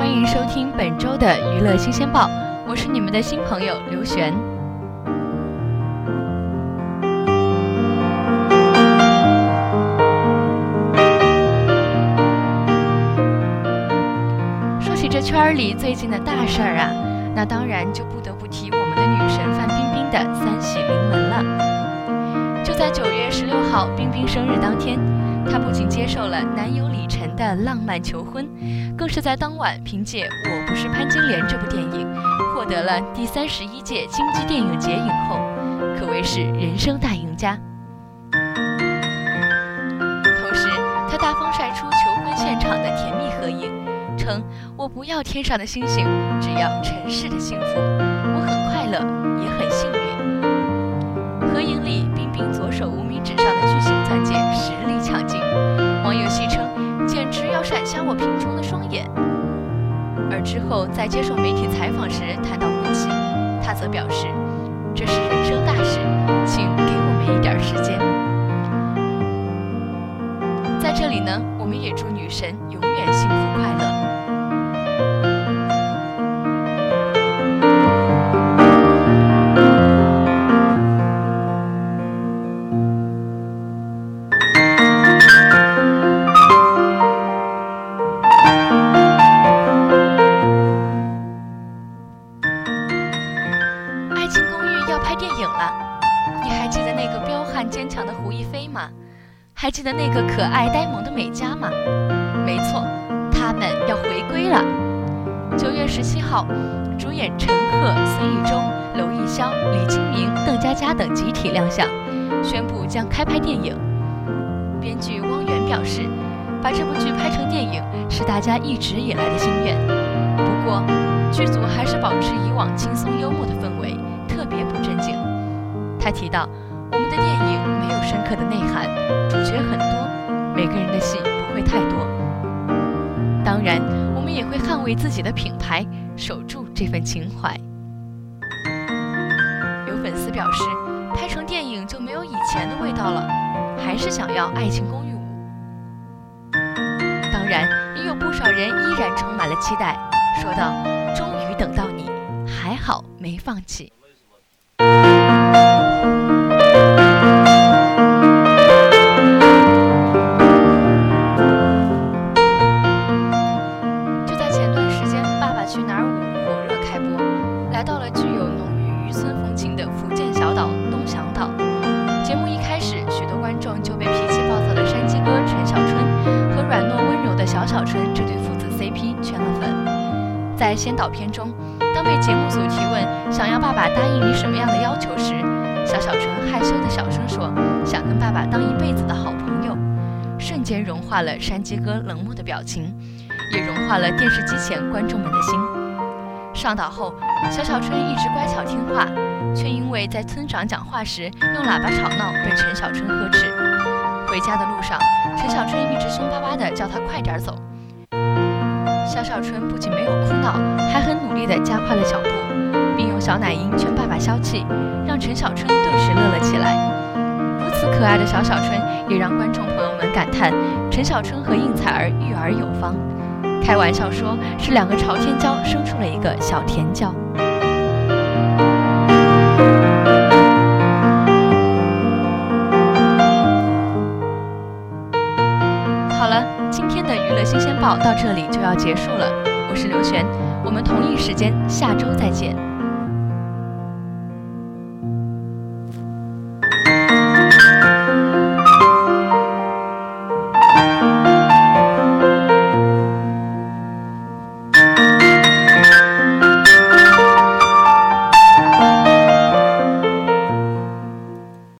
欢迎收听本周的娱乐新鲜报，我是你们的新朋友刘璇。说起这圈里最近的大事儿啊，那当然就不得不提我们的女神范冰冰的三喜临门了。就在九月十六号，冰冰生日当天，她不仅接受了男友李晨的浪漫求婚，更是在当晚凭借《我不是潘金莲》这部电影，获得了第三十一届金鸡电影节影后，可谓是人生大赢家。同时，她大方晒出求婚现场的甜蜜合影，称：“我不要天上的星星，只要尘世的幸福。我很快乐，也很幸运。”合影里，冰冰左手无名指上的我贫穷的双眼。而之后在接受媒体采访时谈到婚期，他则表示：“这是人生大事，请给我们一点时间。”在这里呢，我们也祝女神永远幸福快乐。《还记得那个可爱呆萌的美嘉吗？没错，他们要回归了。九月十七号，主演陈赫、孙艺洲、娄艺潇、李金铭、邓家佳等集体亮相，宣布将开拍电影。编剧汪源表示，把这部剧拍成电影是大家一直以来的心愿。不过，剧组还是保持以往轻松幽默的氛围，特别不正经。他提到，我们的电影没有深刻的内涵，角很多，每个人的戏不会太多。当然，我们也会捍卫自己的品牌，守住这份情怀。有粉丝表示，拍成电影就没有以前的味道了，还是想要《爱情公寓五》。当然，也有不少人依然充满了期待，说道：“终于等到你，还好没放弃。”来到了具有浓郁渔村风情的福建小岛东翔岛。节目一开始，许多观众就被脾气暴躁的山鸡哥陈小春和软糯温柔的小小春这对父子 CP 圈了粉。在先导片中，当被节目组提问想要爸爸答应你什么样的要求时，小小春害羞的小声说：“想跟爸爸当一辈子的好朋友。”瞬间融化了山鸡哥冷漠的表情，也融化了电视机前观众们的心。上岛后，小小春一直乖巧听话，却因为在村长讲话时用喇叭吵闹被陈小春呵斥。回家的路上，陈小春一直凶巴巴地叫他快点走。小小春不仅没有哭闹，还很努力地加快了脚步，并用小奶音劝爸爸消气，让陈小春顿时乐了起来。如此可爱的小小春，也让观众朋友们感叹陈小春和应采儿育儿有方。开玩笑说是两个朝天椒生出了一个小甜椒。好了，今天的娱乐新鲜报到这里就要结束了。我是刘璇，我们同一时间下周再见。